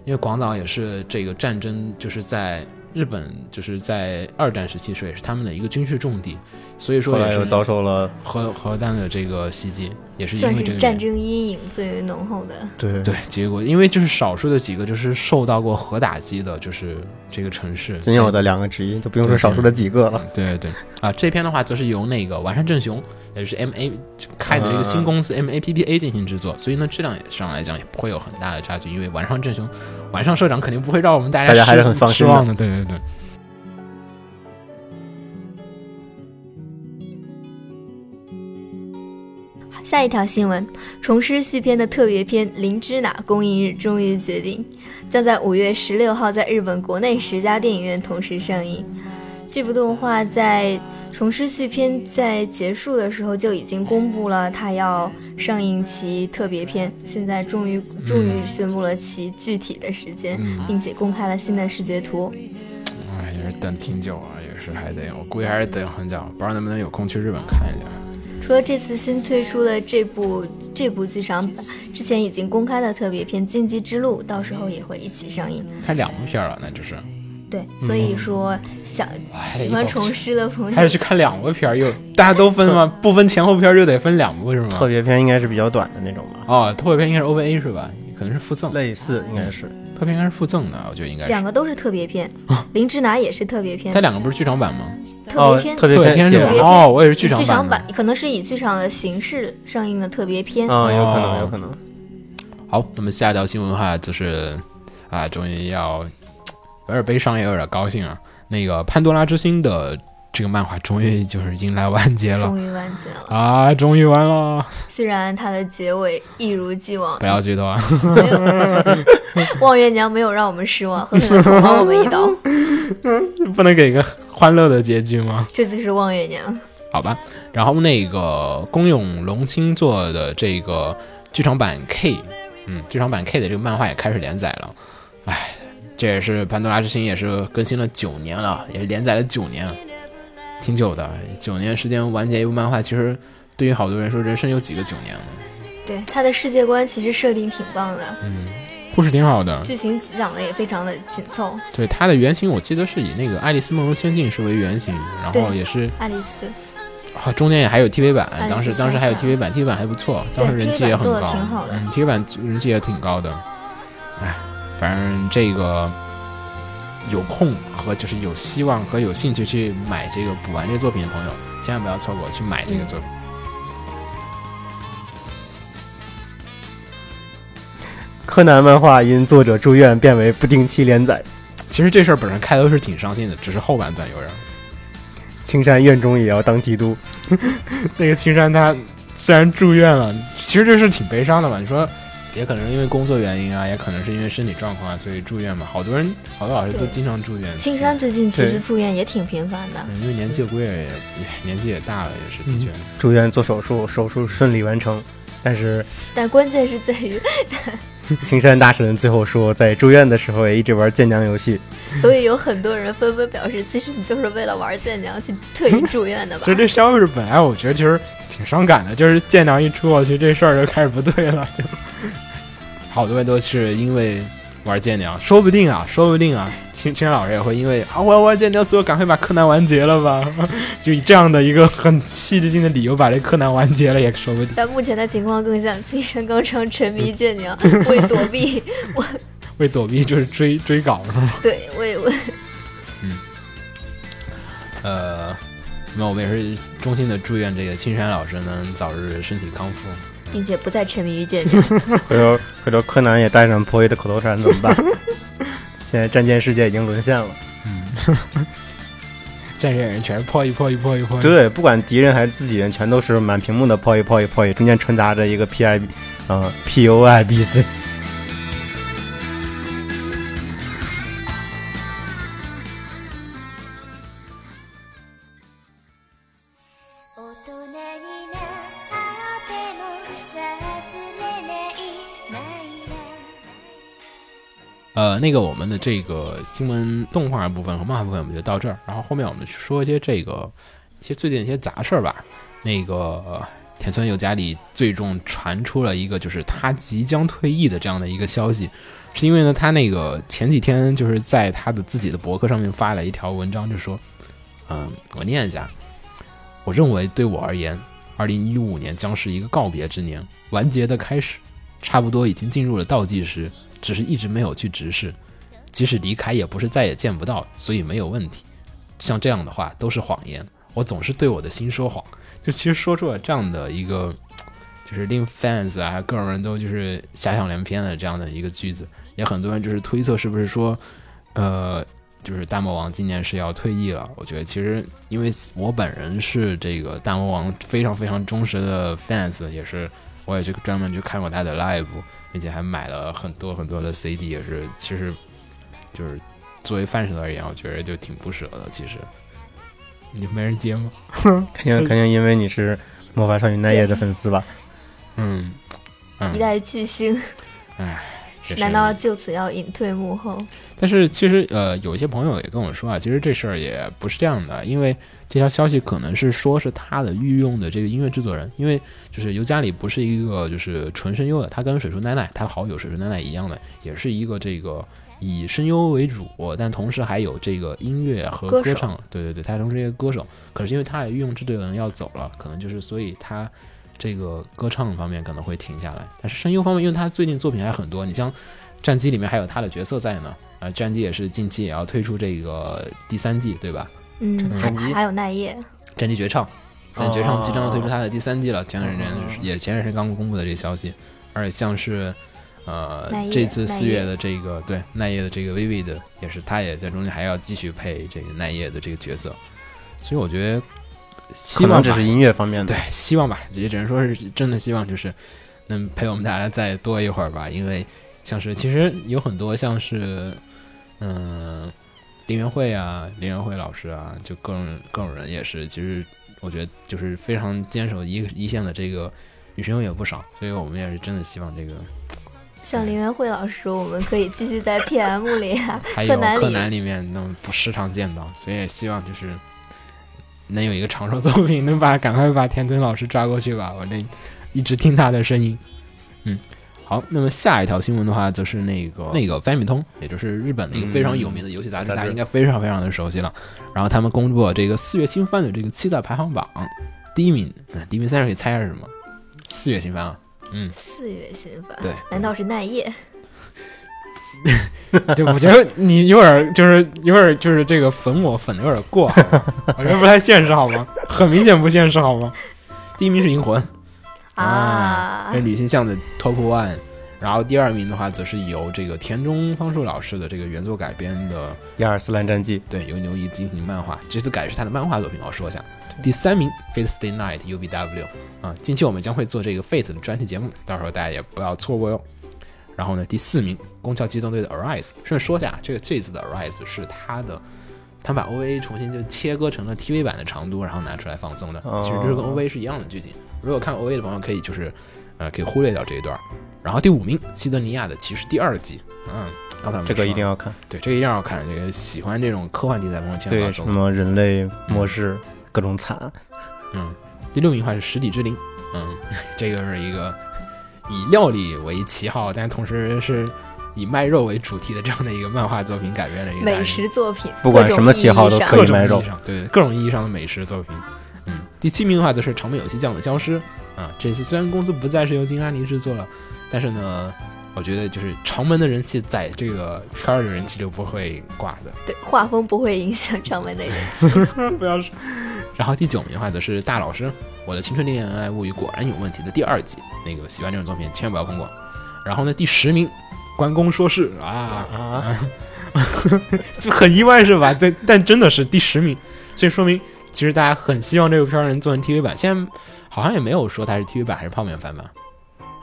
因为广岛也是这个战争，就是在日本就是在二战时期时候也是他们的一个军事重地，所以说也是遭受了，核核弹的这个袭击，也是因算为这个战争阴影最为浓厚的。对。对，结果因为就是少数的几个就是受到过核打击的，就是这个城市。仅有的两个之一，就不用说少数的几个了。对 对对啊，这篇的话则是由那个完善正雄，也就是 M A 开的这个新公司 M A P P A 进行制作，所以呢质量也上来讲也不会有很大的差距，因为完善正雄，完善社长肯定不会让我们大家大家还是很放心的失望的，对对对。下一条新闻，重师续篇的特别篇《灵芝哪》公映日终于决定，将在五月十六号在日本国内十家电影院同时上映。这部动画在重师续篇在结束的时候就已经公布了它要上映其特别篇，现在终于终于宣布了其具体的时间，嗯并且公开了新的视觉图。哎，也是等挺久啊，也是还得，我估计还是等很久，不知道能不能有空去日本看一下。除了这次新推出的这部这部剧场版，之前已经公开的特别篇《荆棘之路》，到时候也会一起上映。拍两部片儿了，那就是对，所以说想喜欢重师的朋友还得去看两部片儿，又大家都分吗？不分前后片儿就得分两部是吗？特别片应该是比较短的那种吧，哦，特别片应该是 OVA 是吧？可能是附赠，类似应该是。特别应该是附赠的，我觉得应该是。两个都是特别篇，灵芝拿也是特别片它，两个不是剧场版吗？特别篇、哦特别片是吧哦，我也是剧场版剧场版版，可能是以剧场的形式上映的特别片。啊，有可哦能，有可能。好，那么下一条新闻的话就是啊，终于要有点悲伤，也有点高兴啊。那个《潘多拉之心》的这个漫画终于就是迎来完结了终于完结了，啊，终于完了！虽然它的结尾一如既往不，要剧透啊！望月娘没有让我们失望，狠狠地捅了我们一刀。不能给个欢乐的结局吗？这次是望月娘。好吧，然后那个宫永龙清做的这个剧场版 K，嗯，剧场版 K 的这个漫画也开始连载了。唉，这也是《潘多拉之心》也是更新了九年了，也是连载了九年，挺久的。九年时间完结一部漫画，其实对于好多人说，人生有几个九年呢？对它的世界观其实设定挺棒的，嗯，故事挺好的。剧情讲的也非常的紧凑。对它的原型，我记得是以那个《爱丽丝梦游仙境》是为原型，然后也是爱丽丝，啊，中间也还有 TV 版当时当时还有 TV 版，TV 版还不错，当时人气也很版做高，得挺好的嗯，TV 版人气也挺高的。哎，反正这个有空和就是有希望和有兴趣去买这个补完这个作品的朋友，千万不要错过去买这个作品。柯南漫画因作者住院变为不定期连载，其实这事儿本身开头是挺伤心的，只是后半段有点儿。青山院中也要当帝都。那个青山他虽然住院了，其实这事挺悲伤的嘛。你说，也可能是因为工作原因啊，也可能是因为身体状况啊，所以住院嘛。好多人，好多老师都经常住院。青山最近其实住院也挺频繁的，嗯因为年纪估计也也年纪也大了，也是的确。住院做手术，手术顺利完成，但是 但关键是在于，青山大神最后说，在住院的时候也一直玩剑娘游戏。所以有很多人纷纷表示，其实你就是为了玩剑娘去特意住院的吧其？实这消息是本来我觉得其实挺伤感的，就是剑娘一出过去，这事儿就开始不对了，就好多人都是因为玩剑娘，说不定啊，说不定啊，青青山老师也会因为啊我要玩剑娘，所以我赶快把柯南完结了吧，就以这样的一个很戏剧性的理由把这柯南完结了，也说不定。但目前的情况更像青山刚昌沉迷剑娘，为躲避，为躲避就是追追稿是吗？对，为为嗯呃，那我们也是衷心的祝愿这个青山老师能早日身体康复。嗯，并且不再沉迷于剑侠。回头回头柯南也带上破译的口头禅怎么办？现在战舰世界已经沦陷了。嗯，战舰人全是破译破译破译破译。对，不管敌人还是自己人，全都是满屏幕的破译破译破译，中间穿插着一个 P I，呃 P O I B C。那个我们的这个新闻动画部分和漫画部分我们就到这儿，然后后面我们去说一些这个一些最近一些杂事儿吧。那个田村由家里最终传出了一个就是他即将退役的这样的一个消息，是因为呢他那个前几天就是在他的自己的博客上面发了一条文章，就说，嗯，我念一下，我认为对我而言，二零一五年将是一个告别之年，完结的开始，差不多已经进入了倒计时。只是一直没有去直视，即使离开也不是再也见不到，所以没有问题。像这样的话都是谎言，我总是对我的心说谎。就其实说出了这样的一个，就是令 fans 啊，各种人都就是遐想连篇的这样的一个句子，也很多人就是推测是不是说，呃，就是大魔王今年是要退役了。我觉得其实因为我本人是这个大魔王非常非常忠实的 fans，也是我也去专门去看过他的 live。并且还买了很多很多的 CD，也是，其实就是作为范式而言，我觉得就挺不舍的。其实你没人接吗？肯定肯定，因为你是魔法少女奈叶的粉丝吧？嗯嗯，一代巨星，哎，难道就此要隐退幕后？但是其实呃，有一些朋友也跟我说啊，其实这事儿也不是这样的，因为这条消息可能是说是他的御用的这个音乐制作人，因为就是尤加里不是一个就是纯声优的，他跟水树奈奈他的好友水树奈奈一样的，也是一个这个以声优为主，但同时还有这个音乐和歌唱，对对对，他同时是一个歌手，可是因为他的御用制作人要走了，可能就是所以他这个歌唱方面可能会停下来，但是声优方面，因为他最近作品还很多，你像战机里面还有他的角色在呢。啊，战机也是近期也要推出这个第三季，对吧？嗯，还有奈叶，战机绝唱，战机绝唱即将要推出他的第三季了。前段时间哦也前段时间刚公布的这个消息，而且像是呃这次四月的这个对奈叶的这个 Vivi 的，也是他也在中间还要继续配这个奈叶的这个角色，所以我觉得希望这是音乐方面的对，希望吧，也只能说是真的希望，就是能陪我们大家再多一会儿吧。因为像是其实有很多像是嗯林元慧啊、林元慧老师啊，就各种各种人也是，其实我觉得就是非常坚守一一线的这个女生也不少，所以我们也是真的希望这个像林元慧老师，我们可以继续在 PM 里啊，还有柯南里柯南里面能不时常见到，所以也希望就是能有一个长寿作品，能把赶快把田村老师抓过去吧，我这一直听他的声音。嗯，好，那么下一条新闻的话，就是那个那个 Family 通，也就是日本的一个非常有名的游戏杂志，大家应该非常非常的熟悉了。然后他们公布了这个四月新番的这个期待排行榜，第一名，嗯第一名三人可以猜一下是什么？四月新番啊，嗯，四月新番，对难道是奈叶？对，我觉得你有点就是有点就是这个粉我粉的有点过，我觉得不太现实，好吗？很明显不现实，好吗？第一名是银魂啊是女性向的 Top One，然后第二名的话则是由这个田中芳树老师的这个原作改编的，亚尔斯兰战记，对，由牛一进行漫画，这次改是他的漫画作品，我说一下。第三名 Fate Stay Night UBW 啊，近期我们将会做这个 Fate 的专题节目，到时候大家也不要错过哟。然后呢，第四名，宫壳机动队的 Arise。顺便说一下，这个这次的 Arise 是他的，他把 OVA 重新就切割成了 TV 版的长度，然后拿出来放送的。哦其实这跟 OVA 是一样的剧情。如果看 OVA 的朋友，可以就是呃可以忽略掉这一段。然后第五名，西德尼亚的骑士第二季。嗯，刚才我们这个一定要看。对，这个一定要看。这个喜欢这种科幻题材的朋友千万不对，要错过。什么人类末世各种惨，嗯，第六名的话是《实体之灵》，嗯，这个是一个以料理为旗号，但同时是以卖肉为主题的这样的一个漫画作品改编的一个美食作品，不管什么旗号都可以卖肉意义上，对各种意义上的美食作品。嗯，第七名的话就是长门游戏酱的消失啊，这次虽然公司不再是由金安妮制作了，但是呢，我觉得就是长门的人气在这个片儿的人气就不会挂的。对画风不会影响长门的人气。不要说，然后第九名的话则是大老师，《我的青春恋爱物语果然有问题》的第二季，那个喜欢这种作品千万不要碰过。然后呢，第十名，关公说事啊，啊，就很意外是吧？但但真的是第十名，所以说明其实大家很希望这个片儿能做成 TV 版。现在好像也没有说它是 TV 版还是泡面番吧？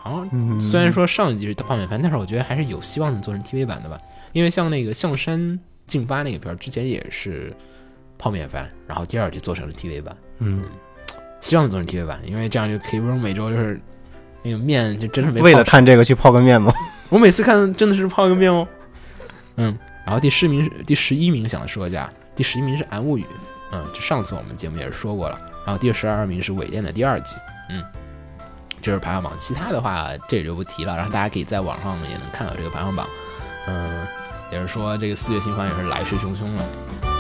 好像嗯虽然说上一集是泡面番，但是我觉得还是有希望能做成 TV 版的吧。因为像那个象山进发那个片儿，之前也是泡面番，然后第二季做成了 TV 版，嗯，希望做成 TV 版，因为这样就可以不用每周就是那个面就真的没为了看这个去泡个面吗？我每次看真的是泡一个面哦。嗯，然后第十名是第十一名，想说一下，第十一名是《安物语》，嗯，就上次我们节目也是说过了。然后第十二名是《伪恋》的第二季，嗯，这是排行榜。其他的话这里就不提了，然后大家可以在网上也能看到这个排行榜。嗯，也是说这个四月新番也是来势汹汹了。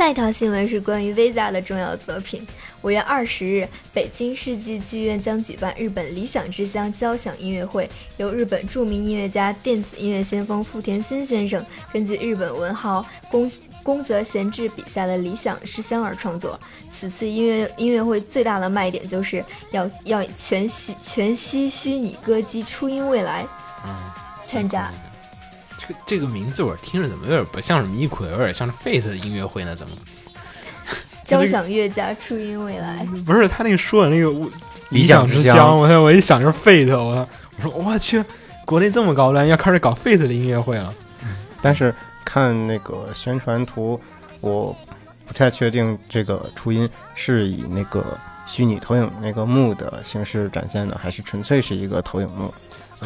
下一条新闻是关于 Visa 的重要作品。五月二十日，北京世纪剧院将举办日本理想之乡交响音乐会，由日本著名音乐家、电子音乐先锋富田勋先生根据日本文豪宫宫泽贤治笔下的理想之乡而创作。此次音乐音乐会最大的卖点就是要要全息全息虚拟歌姬初音未来嗯，参加。这个这个名字我听着怎么有点不像是咪咕，有点像是 Fate 的音乐会呢？怎么？交响乐家初音未来，不是他那个说的那个我理想之之乡我我一想就是 Fate，我我说我去，国内这么高端，要开始搞 Fate 的音乐会了。但是看那个宣传图，我不太确定这个初音是以那个虚拟投影那个幕的形式展现的，还是纯粹是一个投影幕。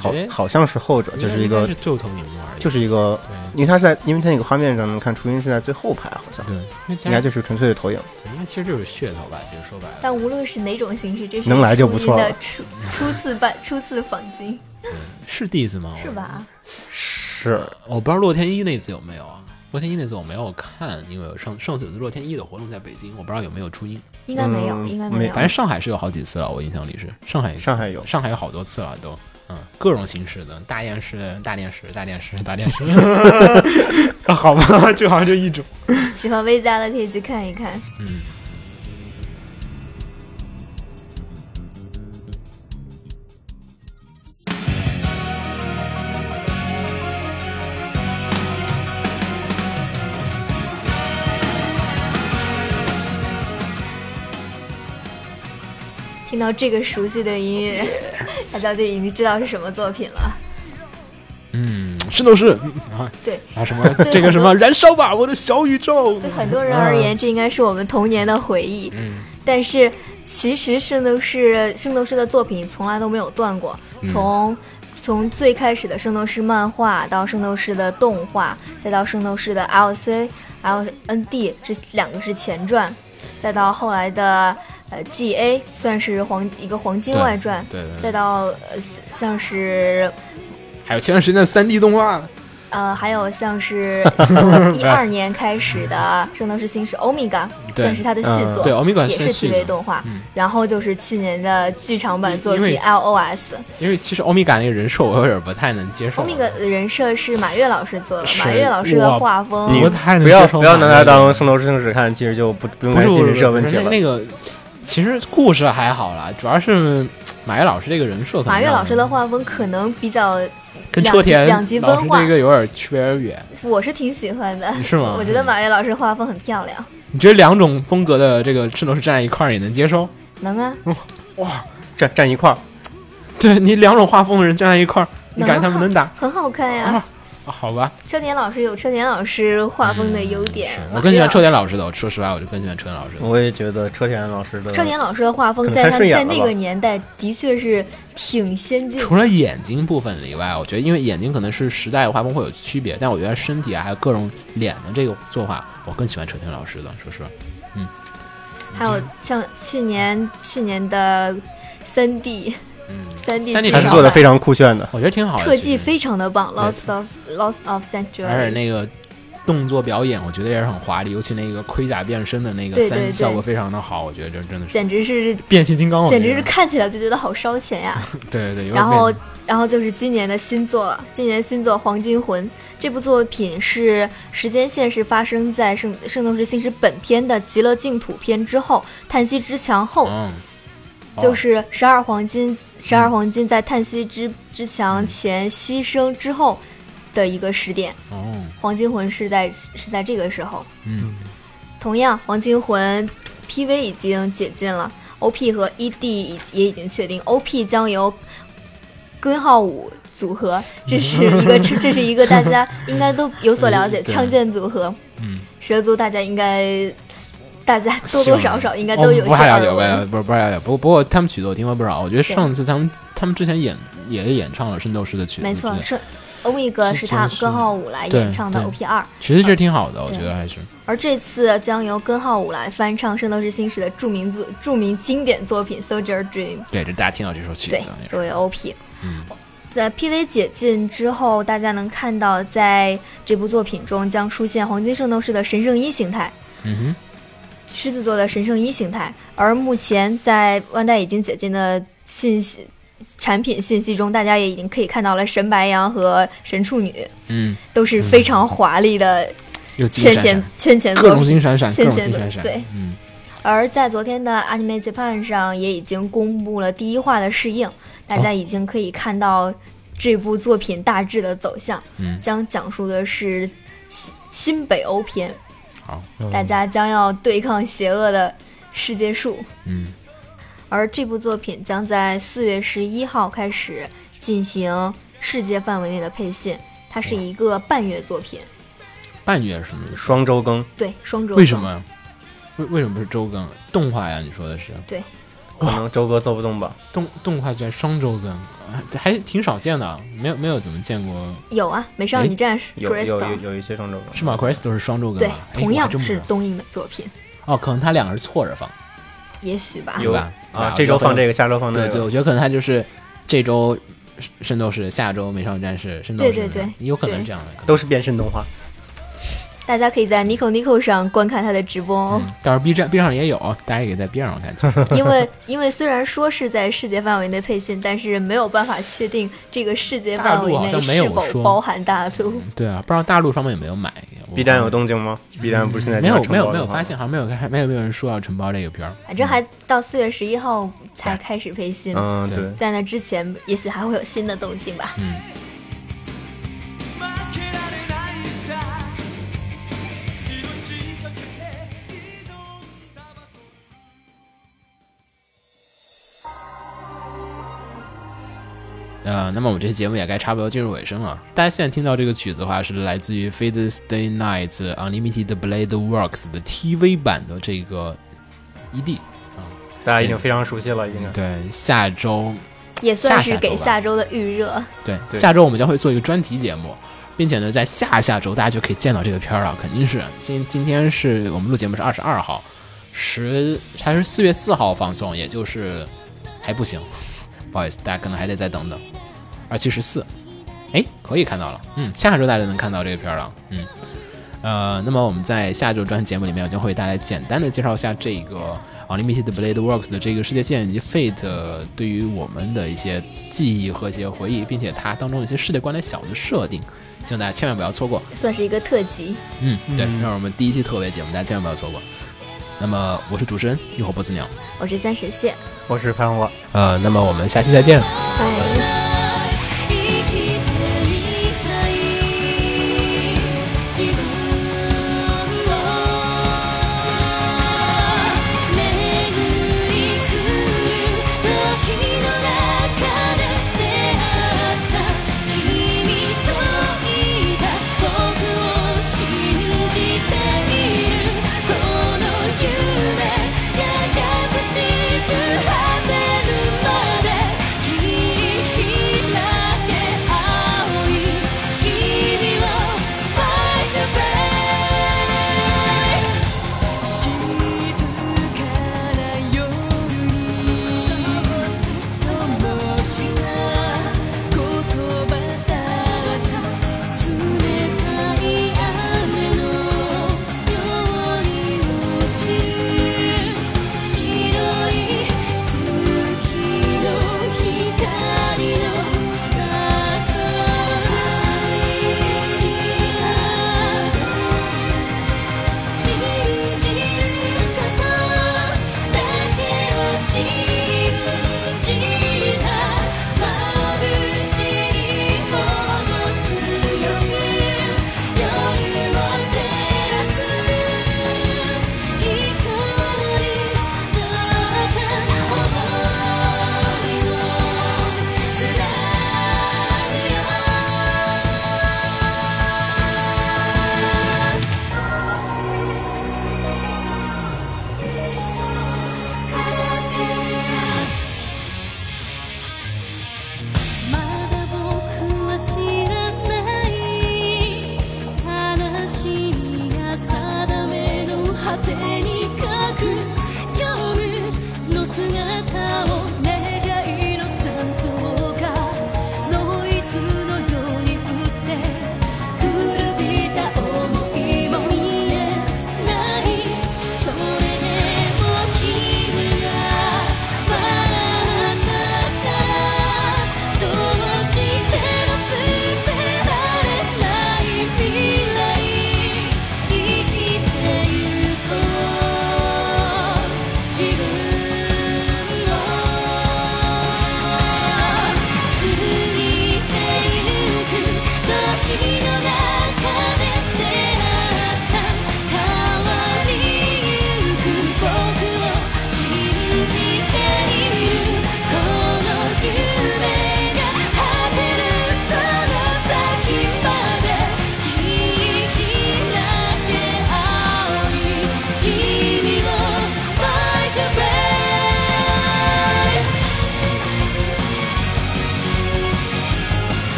好好像是后者，就是一个是最后投影幕而已，就是一个，因为它是在，因为它那个画面上能看初音是在最后排，好像对，应该就是纯粹的投影。应该其实就是噱头吧，其实说白了。但无论是哪种形式，这是能来就不错了初初初次办初次访京，是第一次吗？是？吧？是，我不知道洛天依那次有没有啊？洛天依那次我没有看，因为上上次有次洛天依的活动在北京，我不知道有没有初音。应该没有，应该没有反。正上海是有好几次了，我印象里是上海上海有，上海有好多次了都。嗯，各种形式的大电视、大电视、大电视、大电视，好吧，就好像就一种。喜欢 V 家的可以去看一看。嗯，听到这个熟悉的音乐，大家就已经知道是什么作品了。嗯，圣斗士啊，对。啊什么？这个什么燃烧吧，我的小宇宙。对很多人而言，这应该是我们童年的回忆。嗯，但是其实圣斗士圣斗士的作品从来都没有断过，嗯。从从最开始的圣斗士漫画到圣斗士的动画，再到圣斗士的 LC、LND 这两个是前传，再到后来的呃 GA 算是黄一个黄金外传，对对对再到呃像是还有前段时间的三 D 动画，呃，还有像是 一二年开始的《圣斗士星矢欧米伽》，对算是它的续作，对，欧米伽也是续 TV 动画。嗯然后就是去年的剧场版作品 LOS，因为其实欧米伽那个人设我有点不太能接受。欧米伽的人设是马月老师做的，是马月老师的画风你不太能不要接受不要拿它当圣斗士星矢看，其实就不不用担心人设问题了。那那个其实故事还好啦，主要是马月老师这个人设可能。马月老师的画风可能比较，跟车田两极老师分化这个有点区别有点远。我是挺喜欢的。是吗我觉得马月老师画风很漂亮，你觉得两种风格的这个圣斗士站在一块儿，你能接受？能啊，哇站站一块儿，对你两种画风的人站在一块儿，你感觉他们能打？很好看呀。啊好吧，车田老师有车田老师画风的优点我更喜欢车田老师的。我说实话，我就更喜欢车田老师的。我也觉得车田老师的车田老师的画风在他在那个年代的确是挺先进的。除了眼睛部分以外，我觉得因为眼睛可能是时代画风会有区别，但我觉得身体啊还有各种脸的这个作画，我更喜欢车田老师的。说实话，嗯还有像去年去年的三 D 嗯，三 D 3D 剧场版还是做的非常酷炫的。我觉得挺好的。特技非常的棒，Lost of Lost of 而且。那个动作表演，我觉得也是很华丽，尤其那个盔甲变身的那个三效果非常的好，我觉得这真的是简直是变形金刚，简直是看起来就觉得好烧钱呀。对对对，然后，然后就是今年的新作了，今年新作《黄金魂》这部作品是时间线是发生在《圣圣斗士星矢》本片的极乐净土篇之后，叹息之墙后，嗯，哦就是十二黄金，十二黄金在叹息之之墙前牺牲之后的一个时点。哦，黄金魂是在是在这个时候。嗯。同样，黄金魂 PV 已经解禁了，OP 和 ED 也已经确定，OP 将由根号五组合，这是一个这 这是一个大家应该都有所了解，唱剑组合，嗯，蛇族大家应该大家多多少少应该哦都有些不太了解，不不太了解，不过不过他们曲子我听过不少，我觉得上次他们他们之前演也演唱了《圣斗士》的曲子，没错是欧米伽是他根号五来演唱的 OP 二，其实是挺好的，我觉得还是。而这次将由根号五来翻唱《圣斗士星矢》的著名作著名经典作品《Soldier Dream》。对，这大家听到这首曲子，作为 OP。嗯。在 PV 解禁之后，大家能看到，在这部作品中将出现黄金圣斗士的神圣一形态，嗯狮子座的神圣一形态。而目前在万代已经解禁的信息产品信息中，大家也已经可以看到了神白羊和神处女，嗯，都是非常华丽的圈钱圈钱各种作品。金闪闪，金闪闪，对。嗯。而在昨天的 Anime Japan 上也已经公布了第一话的试映，大家已经可以看到这部作品大致的走向，嗯，将讲述的是新新北欧篇，好，大家将要对抗邪恶的世界树。嗯而这部作品将在四月十一号开始进行世界范围内的配信，它是一个半月作品，半月是什么意思？双周更，对，双周。为什？么？为为什么不是周更？动画呀？你说的是可能周哥做不动吧？动动画居然双周更，啊还挺少见的，没有没有怎么见过，有啊，美少女战士有有有有一些双周更是吗？Crystal 都是双周更对同样是东映的作品，哦，可能他两个是错着放，也许吧。有吧？啊？这周放这个，下周放那对对，我觉得可能他就是这周圣斗士，下周美少女战士，圣斗士，对对对有可能这样的。都是变身动画。大家可以在 Nico Nico 上观看他的直播哦，嗯，到时候 B 站 B 上也有，大家也可以在 B 上看。因为因为虽然说是在世界范围内配信，但是没有办法确定这个世界范围内是否包含大陆。对啊，不知道大陆方面有没有买。B 站有动静吗？B 站不是现在没有没有没有发现，好像没有看，没有没有人说要承包这个片儿。反正还到四月十一号才开始配信，嗯，对对，在那之前也许还会有新的动静吧。嗯，呃，那么我们这期节目也该差不多进入尾声了。大家现在听到这个曲子的话，是来自于《Fate Stay Night Unlimited Blade Works》的 TV 版的这个 ED 啊。大家已经非常熟悉了，应该。对，下周也算是给下周的预热。对对下周我们将会做一个专题节目，并且呢，在下下周大家就可以见到这个片儿了，肯定是今今天是我们录节目是二十二号，十还是四月四号放送，也就是还不行，不好意思，大家可能还得再等等，二七十四，哎，可以看到了，嗯，下周大家能看到这个片儿了，嗯，呃，那么我们在下周专题节目里面将会带来简单的介绍一下这个 Unlimited Blade Works 的这个世界线以及 Fate 呃对于我们的一些记忆和一些回忆，并且它当中的一些世界观的小的设定，希望大家千万不要错过。算是一个特辑。嗯，对，嗯这是我们第一期特别节目，大家千万不要错过。那么我是主持人浴火波斯鸟，我是三水蟹，我是潘黄瓜。呃，那么我们下期再见。拜。